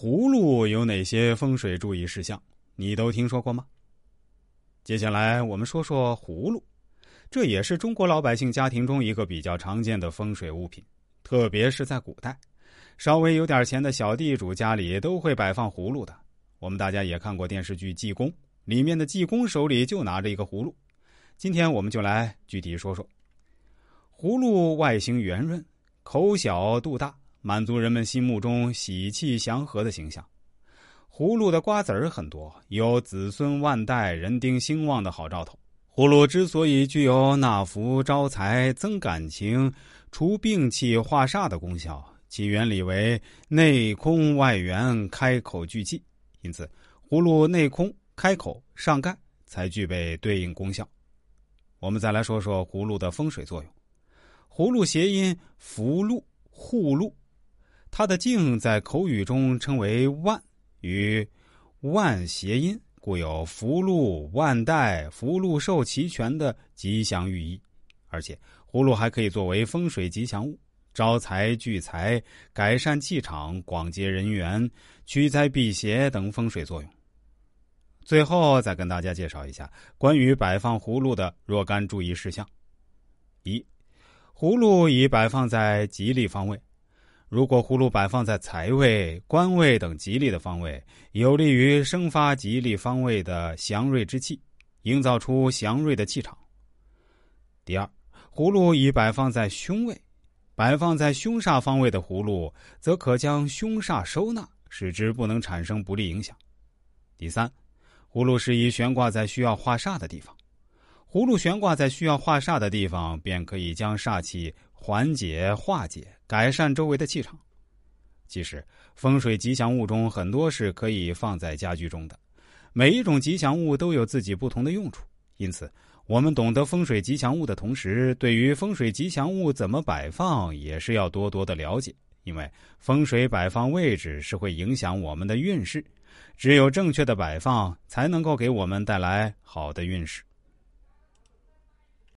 葫芦有哪些风水注意事项？你都听说过吗？接下来我们说说葫芦，这也是中国老百姓家庭中一个比较常见的风水物品，特别是在古代，稍微有点钱的小地主家里都会摆放葫芦的。我们大家也看过电视剧《济公》，里面的济公手里就拿着一个葫芦。今天我们就来具体说说，葫芦外形圆润，口小肚大。满足人们心目中喜气祥和的形象。葫芦的瓜子儿很多，有子孙万代、人丁兴旺的好兆头。葫芦之所以具有纳福、招财、增感情、除病气、化煞的功效，其原理为内空外圆，开口聚气，因此葫芦内空、开口、上盖才具备对应功效。我们再来说说葫芦的风水作用。葫芦谐音福禄、护禄。它的茎在口语中称为“万”，与“万”谐音，故有福禄万代、福禄寿齐全的吉祥寓意。而且，葫芦还可以作为风水吉祥物，招财聚财、改善气场、广结人缘、驱灾辟邪等风水作用。最后，再跟大家介绍一下关于摆放葫芦的若干注意事项：一、葫芦已摆放在吉利方位。如果葫芦摆放在财位、官位等吉利的方位，有利于生发吉利方位的祥瑞之气，营造出祥瑞的气场。第二，葫芦已摆放在凶位，摆放在凶煞方位的葫芦，则可将凶煞收纳，使之不能产生不利影响。第三，葫芦适宜悬挂在需要化煞的地方，葫芦悬挂在需要化煞的地方，便可以将煞气。缓解、化解、改善周围的气场。其实，风水吉祥物中很多是可以放在家居中的。每一种吉祥物都有自己不同的用处，因此，我们懂得风水吉祥物的同时，对于风水吉祥物怎么摆放也是要多多的了解。因为风水摆放位置是会影响我们的运势，只有正确的摆放才能够给我们带来好的运势。